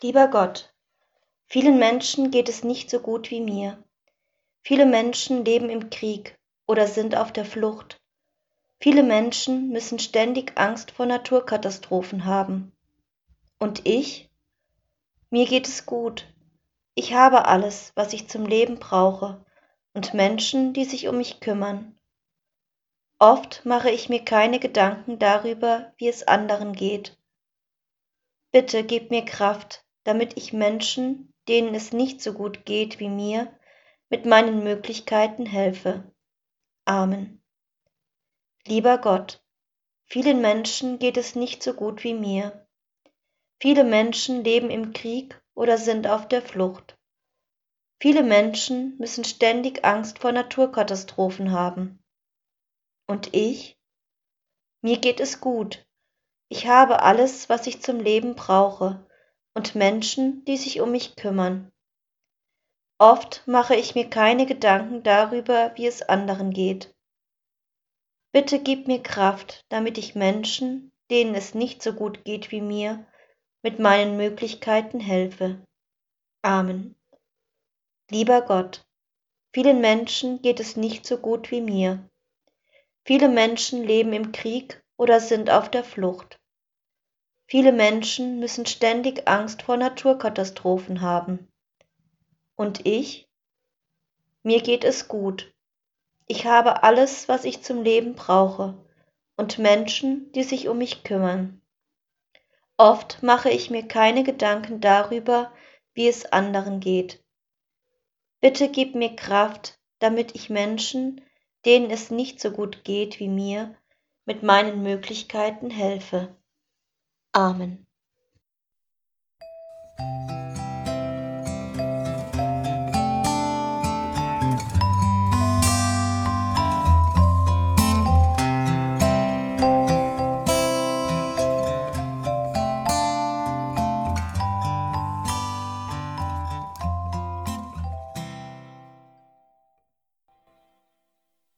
Lieber Gott, vielen Menschen geht es nicht so gut wie mir. Viele Menschen leben im Krieg oder sind auf der Flucht. Viele Menschen müssen ständig Angst vor Naturkatastrophen haben. Und ich? Mir geht es gut. Ich habe alles, was ich zum Leben brauche und Menschen, die sich um mich kümmern. Oft mache ich mir keine Gedanken darüber, wie es anderen geht. Bitte gib mir Kraft, damit ich Menschen, denen es nicht so gut geht wie mir, mit meinen Möglichkeiten helfe. Amen. Lieber Gott, vielen Menschen geht es nicht so gut wie mir. Viele Menschen leben im Krieg oder sind auf der Flucht. Viele Menschen müssen ständig Angst vor Naturkatastrophen haben. Und ich? Mir geht es gut. Ich habe alles, was ich zum Leben brauche und Menschen, die sich um mich kümmern. Oft mache ich mir keine Gedanken darüber, wie es anderen geht. Bitte gib mir Kraft, damit ich Menschen, denen es nicht so gut geht wie mir, mit meinen Möglichkeiten helfe. Amen. Lieber Gott, vielen Menschen geht es nicht so gut wie mir. Viele Menschen leben im Krieg oder sind auf der Flucht. Viele Menschen müssen ständig Angst vor Naturkatastrophen haben. Und ich? Mir geht es gut. Ich habe alles, was ich zum Leben brauche und Menschen, die sich um mich kümmern. Oft mache ich mir keine Gedanken darüber, wie es anderen geht. Bitte gib mir Kraft, damit ich Menschen, denen es nicht so gut geht wie mir, mit meinen Möglichkeiten helfe. Amen.